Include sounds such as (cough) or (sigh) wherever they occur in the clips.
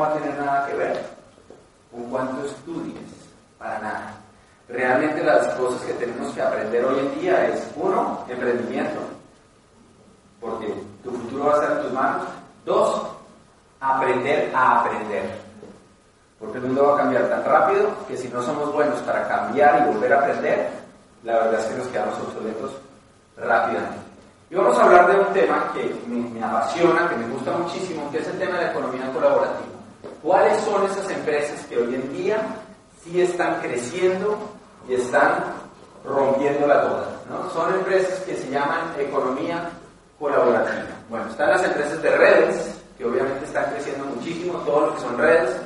va a tener nada que ver con cuánto estudies, para nada. Realmente las cosas que tenemos que aprender hoy en día es, uno, emprendimiento, porque tu futuro va a estar en tus manos. Dos, aprender a aprender. Porque el mundo va a cambiar tan rápido que si no somos buenos para cambiar y volver a aprender, la verdad es que nos quedamos obsoletos rápidamente. Y vamos a hablar de un tema que me, apasiona, que me gusta muchísimo, que es el tema de la economía colaborativa. ¿Cuáles son esas empresas que hoy en día sí están creciendo y están rompiéndola toda? ¿no? Son empresas que se llaman economía colaborativa. Bueno, están las empresas de redes, que obviamente están creciendo muchísimo, todo lo que son redes,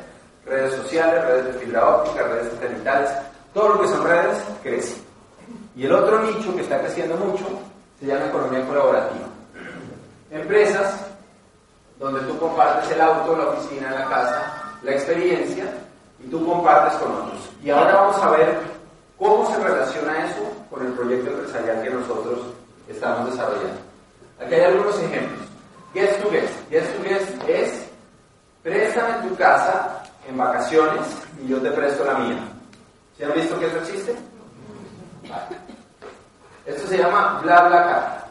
redes sociales, redes de fibra óptica, redes satelitales, todo lo que son redes crece. Y el otro nicho que está creciendo mucho se llama economía colaborativa. Empresas donde tú compartes el auto, la oficina, la casa, la experiencia y tú compartes con otros. Y ahora vamos a ver cómo se relaciona eso con el proyecto empresarial que nosotros estamos desarrollando. Aquí hay algunos ejemplos. Guest to guest. Guest to guest es préstame tu casa en vacaciones y yo te presto la mía. ¿Se han visto que eso existe? Esto se llama bla bla car.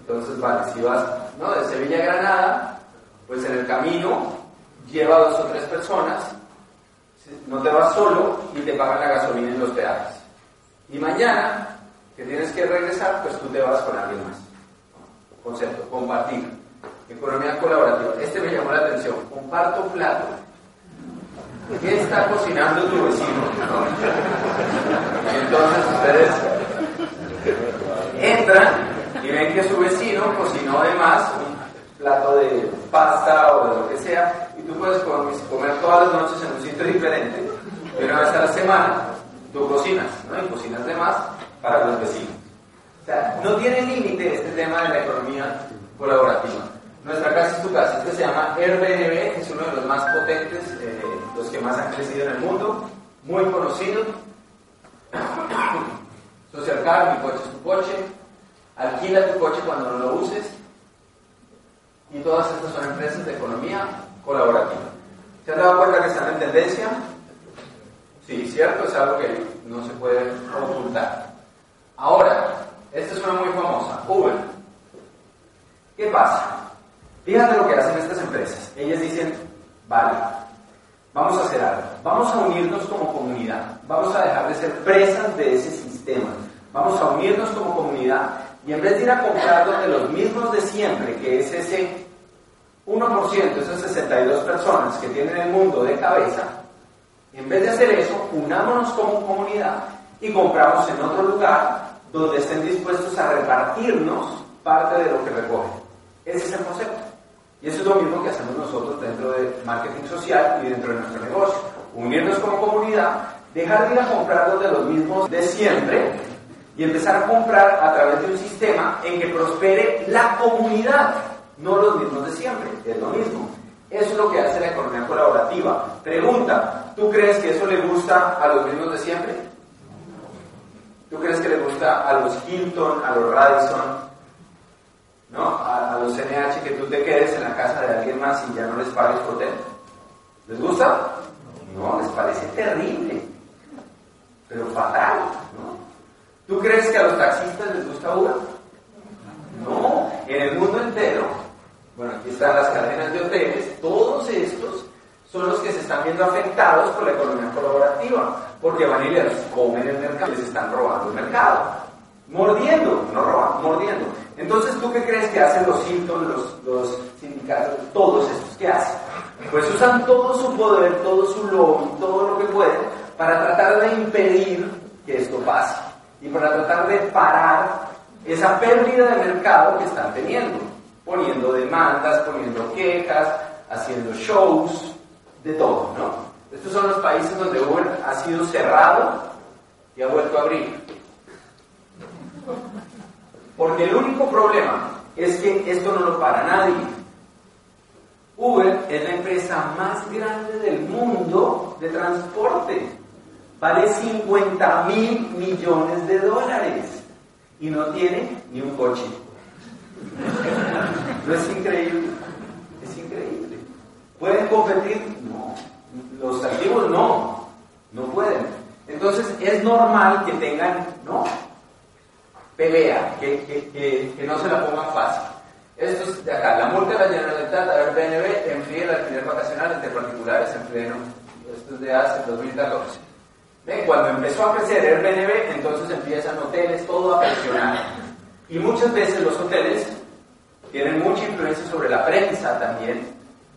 Entonces, vale, si vas ¿no? de Sevilla a Granada, pues en el camino lleva dos o tres personas, no te vas solo y te pagan la gasolina en los peajes. Y mañana, que tienes que regresar, pues tú te vas con alguien más. Concepto, compartir. Economía colaborativa. Este me llamó la atención. Comparto plato. ¿Qué está cocinando tu vecino? Entonces ustedes entran y ven que su vecino cocinó además un plato de pasta o de lo que sea, y tú puedes comer todas las noches en un sitio diferente, y una vez a la semana tú cocinas, ¿no? Y cocinas de más para los vecinos. O sea, no tiene límite este tema de la economía colaborativa. Nuestra casa es tu casa. Este se llama Airbnb, es uno de los más potentes, eh, los que más han crecido en el mundo, muy conocido. Social car, mi coche es tu coche. Alquila tu coche cuando no lo uses. Y todas estas son empresas de economía colaborativa. ¿Se han dado cuenta que están en tendencia? Sí, cierto, es algo que no se puede ocultar. Ahora, esta es una muy famosa, Uber. ¿Qué pasa? Fíjate lo que hacen estas empresas. Ellas dicen, vale, vamos a hacer algo. Vamos a unirnos como comunidad. Vamos a dejar de ser presas de ese sistema. Vamos a unirnos como comunidad y en vez de ir a comprar los mismos de siempre, que es ese 1%, esas 62 personas que tienen el mundo de cabeza, en vez de hacer eso, unámonos como comunidad y compramos en otro lugar donde estén dispuestos a repartirnos parte de lo que recogen. Ese es el concepto. Y eso es lo mismo que hacemos nosotros dentro de marketing social y dentro de nuestro negocio. Unirnos como comunidad, dejar de ir a comprar donde los mismos de siempre y empezar a comprar a través de un sistema en que prospere la comunidad, no los mismos de siempre, es lo mismo. Eso es lo que hace la economía colaborativa. Pregunta, ¿tú crees que eso le gusta a los mismos de siempre? ¿Tú crees que le gusta a los Hilton, a los Radisson, ¿no? A, los CNH que tú te quedes en la casa de alguien más y ya no les pagues hotel. ¿Les gusta? No, les parece terrible, pero fatal, ¿no? ¿Tú crees que a los taxistas les gusta Uber? No, en el mundo entero, bueno, aquí están las cadenas de todos estos son los que se están viendo afectados por la economía colaborativa, porque van y les comen el mercado, les están robando el mercado, mordiendo, no robando, mordiendo. Entonces, ¿tú qué crees que hacen los Hilton, los, sindicatos, todos estos? ¿Qué hacen? Pues usan todo su poder, todo su lobby, todo lo que pueden para tratar de impedir que esto pase y para tratar de parar esa pérdida de mercado que están teniendo, poniendo demandas, poniendo quejas, haciendo shows, de todo, ¿no? Estos son los países donde Uber ha sido cerrado y ha vuelto a abrir. Porque el único problema es que esto no lo para nadie. Uber es la empresa más grande del mundo de transporte. Vale 50 mil millones de dólares y no tiene ni un coche. ¿No es increíble? Es increíble. ¿Pueden competir? No. Los activos no, no pueden. Entonces es normal que tengan, ¿no? Pelea, que, que, que, no se la pongan fácil. Esto es de acá, la multa de la Generalitat, a BNB, enfríe el alquiler vacacional entre particulares en pleno. Esto es de hace 2014. ¿Ven? Cuando empezó a crecer el BNB, entonces empiezan hoteles, todo a presionar. Y muchas veces los hoteles tienen mucha influencia sobre la prensa también.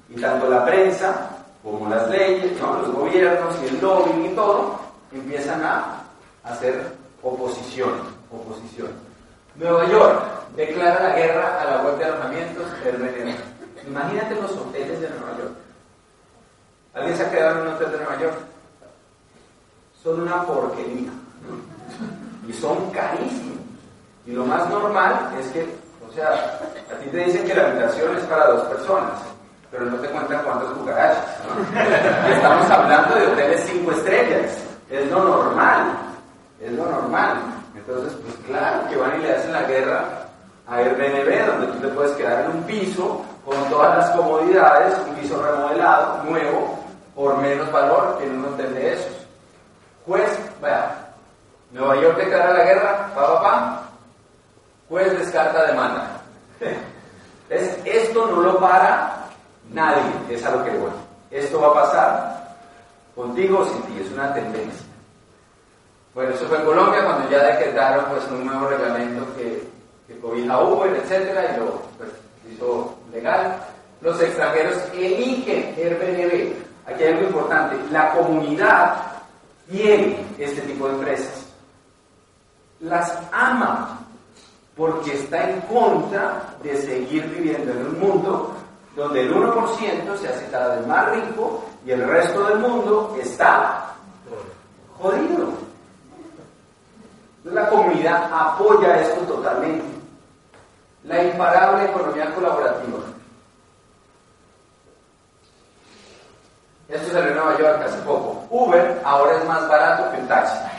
Y tanto la prensa como las leyes, los gobiernos y el lobby y todo, empiezan a hacer oposición, oposición. Nueva York declara la guerra a la web de alojamientos Airbnb. Imagínate los hoteles de Nueva York. ¿Alguien se ha quedado en un hotel de Nueva York? Son una porquería. Y son carísimos. Y lo más normal es que, o sea, a ti te dicen que la habitación es para dos personas pero no te cuentan cuántos cucarachas. Estamos hablando de hoteles cinco estrellas, es lo normal, es lo normal. Entonces, pues claro que van y le hacen la guerra a Airbnb, donde tú te puedes quedar en un piso con todas las comodidades, un piso remodelado, nuevo, por menos valor que en un hotel de esos. Juez, vaya, Nueva York declara la guerra, pa, pa, pa, juez descarta demanda. (laughs) Es, esto no lo para Nadie, es a lo que voy. Esto va a pasar contigo o sin ti, es una tendencia. Bueno, eso fue en Colombia cuando ya decretaron pues, un nuevo reglamento que, que cobija Uber, etcétera, y lo pues, hizo legal. Los extranjeros eligen Airbnb. Aquí hay algo importante. La comunidad quiere este tipo de empresas. Las ama porque está en contra de seguir viviendo en un mundo donde el 1% se hace cada vez más rico y el resto del mundo está jodido. La comunidad apoya esto totalmente. La imparable economía colaborativa. Esto salió en Nueva York hace poco. Uber ahora es más barato que un taxi.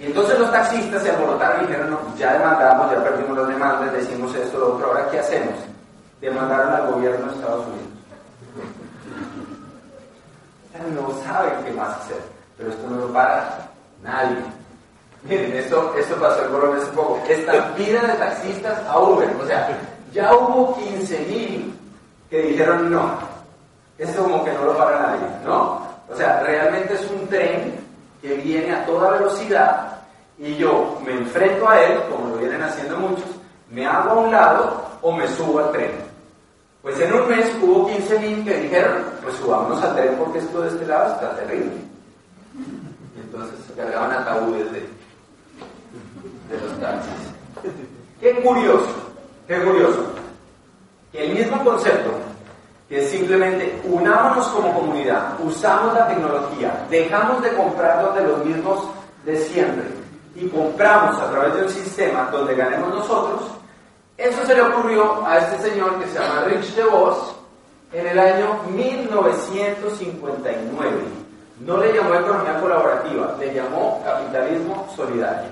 Y entonces los taxistas se alborotaron y dijeron, no, ya demandamos, ya perdimos las demandas, decimos esto, lo otro, ahora ¿qué hacemos? demandaron al gobierno de Estados Unidos. No saben qué más hacer, pero esto no lo para nadie. Miren, esto, esto pasó en Colombia hace poco. Estampida de taxistas a Uber. O sea, ya hubo 15.000 que dijeron no. Esto como que no lo para nadie, ¿no? O sea, realmente es un tren que viene a toda velocidad y yo me enfrento a él, como lo vienen haciendo muchos, me hago a un lado o me subo al tren. Pues en un mes hubo 15.000 que dijeron, pues subámonos al tren porque esto de este lado está terrible. Y entonces se cargaban ataúdes de, los taxis. Qué curioso, qué curioso. Que el mismo concepto, que es simplemente unámonos como comunidad, usamos la tecnología, dejamos de comprarnos de los mismos de siempre y compramos a través de un sistema donde ganemos nosotros, eso se le ocurrió a este señor que se llama Rich DeVos en el año 1959. No le llamó economía colaborativa, le llamó capitalismo solidario.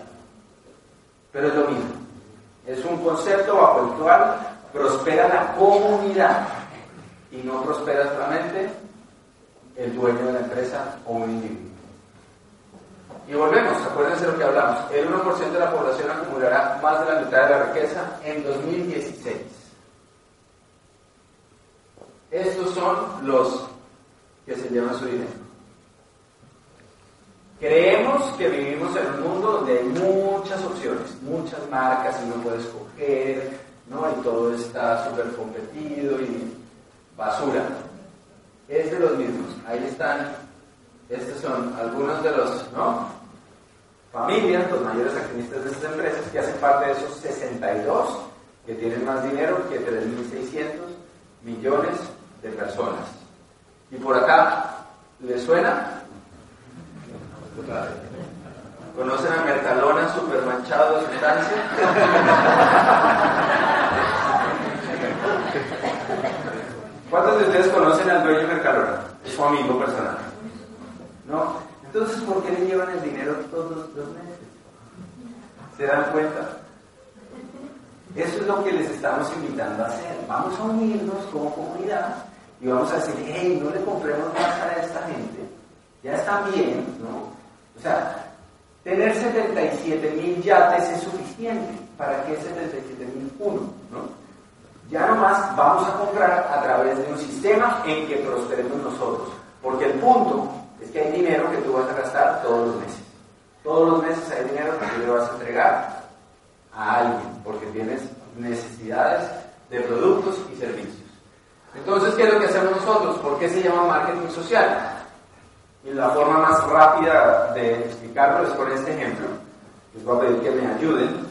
Pero es lo mismo. Es un concepto bajo el cual prospera la comunidad y no prospera solamente el dueño de la empresa o un individuo. Y volvemos, acuérdense lo que hablamos, el 1% de la población acumulará más de la mitad de la riqueza en 2016. Estos son los que se llevan su dinero. Creemos que vivimos en un mundo donde hay muchas opciones, muchas marcas y uno puede escoger, ¿no? Y todo está súper competido y basura. Es de los mismos. Ahí están, estos son algunos de los, ¿no? Familias, los mayores accionistas de estas empresas, que hacen parte de esos 62 que tienen más dinero que 3.600 millones de personas. Y por acá, ¿les suena? ¿Conocen a Mercalona super manchado de sustancia? ¿Cuántos de ustedes conocen al dueño Mercalona? Es su amigo personal. ¿No? Entonces, ¿por qué le llevan el dinero todos los meses? ¿Se dan cuenta? Eso es lo que les estamos invitando a hacer. Vamos a unirnos como comunidad y vamos a decir, hey, no le compremos más a esta gente. Ya están bien, ¿no? O sea, tener 77 mil yates es suficiente. ¿Para qué 77 mil uno? ¿no? Ya nomás vamos a comprar a través de un sistema en que prosperemos nosotros. Porque el punto que hay dinero que tú vas a gastar todos los meses. Todos los meses hay dinero que tú le vas a entregar a alguien, porque tienes necesidades de productos y servicios. Entonces, ¿qué es lo que hacemos nosotros? ¿Por qué se llama marketing social? Y la forma más rápida de explicarlo es con este ejemplo. Les voy a pedir que me ayuden.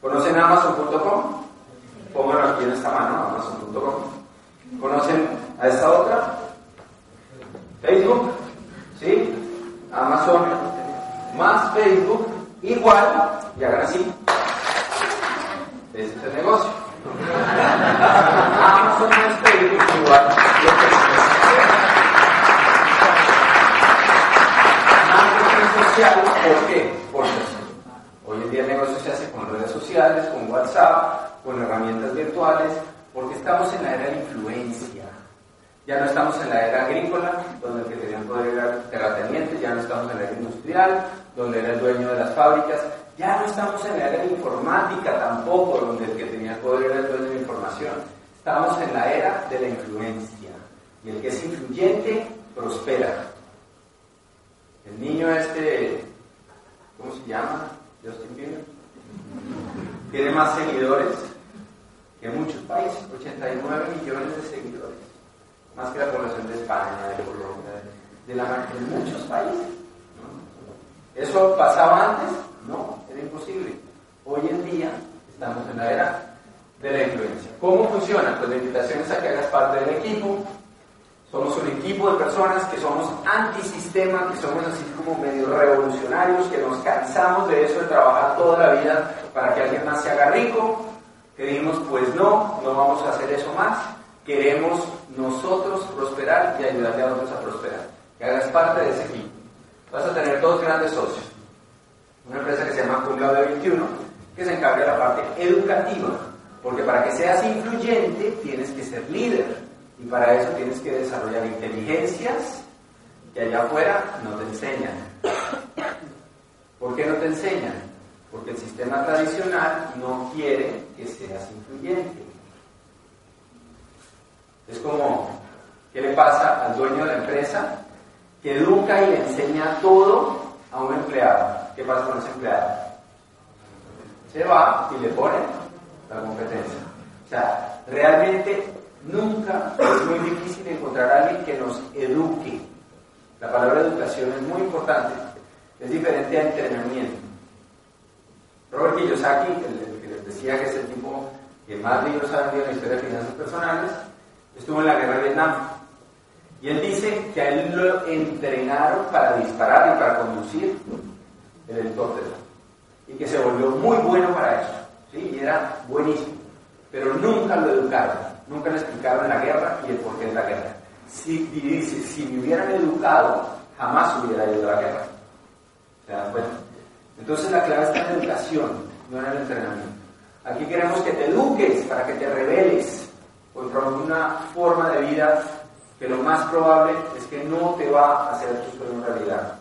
¿Conocen Amazon.com? Pónganlo aquí en esta mano, Amazon.com. ¿Conocen a esta otra? Facebook. Amazon más Facebook igual, y hagan así. Ese es el negocio. Amazon más Facebook igual. Marketing social, ¿por qué? Porque hoy en día el negocio se hace con redes sociales, con WhatsApp, con herramientas virtuales, porque estamos en la era de influencia. Ya no estamos en la era agrícola, donde el que tenía poder era terrateniente, ya no estamos en la era industrial, donde era el dueño de las fábricas, ya no estamos en la era informática tampoco, donde el que tenía poder era el dueño de la información. Estamos en la era de la influencia. Y el que es influyente prospera. El niño este, ¿cómo se llama? Justin Bieber. Tiene más seguidores que muchos países, 89 millones de seguidores más que la población de España, de Colombia, de, la, de muchos países. ¿Eso pasaba antes? No, era imposible. Hoy en día estamos en la era de la influencia. ¿Cómo funciona? Pues la invitación es a que hagas parte del equipo. Somos un equipo de personas que somos antisistema, que somos así como medio revolucionarios, que nos cansamos de eso, de trabajar toda la vida para que alguien más se haga rico, que dijimos, pues no, no vamos a hacer eso más, queremos nosotros prosperar y ayudarle a otros a prosperar. Que hagas parte de ese equipo. Vas a tener dos grandes socios. Una empresa que se llama de 21, que se encarga de la parte educativa. Porque para que seas influyente tienes que ser líder. Y para eso tienes que desarrollar inteligencias que allá afuera no te enseñan. ¿Por qué no te enseñan? Porque el sistema tradicional no quiere que seas influyente. Es como, ¿qué le pasa al dueño de la empresa que educa y le enseña todo a un empleado? ¿Qué pasa con ese empleado? Se va y le pone la competencia. O sea, realmente nunca es muy difícil encontrar a alguien que nos eduque. La palabra educación es muy importante. Es diferente a entrenamiento. Robert Kiyosaki, el, que les decía que es el tipo que más libros ha vendido en la historia de finanzas personales, estuvo en la guerra de Vietnam. Y él dice que a él lo entrenaron para disparar y para conducir el helicóptero. Y que se volvió muy bueno para eso. ¿sí? Y era buenísimo. Pero nunca lo educaron. Nunca le explicaron la guerra y el porqué de la guerra. Si, dice, si me hubieran educado, jamás hubiera ido a la guerra. ¿Se dan cuenta? Entonces la clave está en la educación, no en el entrenamiento. Aquí queremos que te eduques para que te reveles contra una forma de vida que lo más probable es que no te va a hacer tu sueño realidad.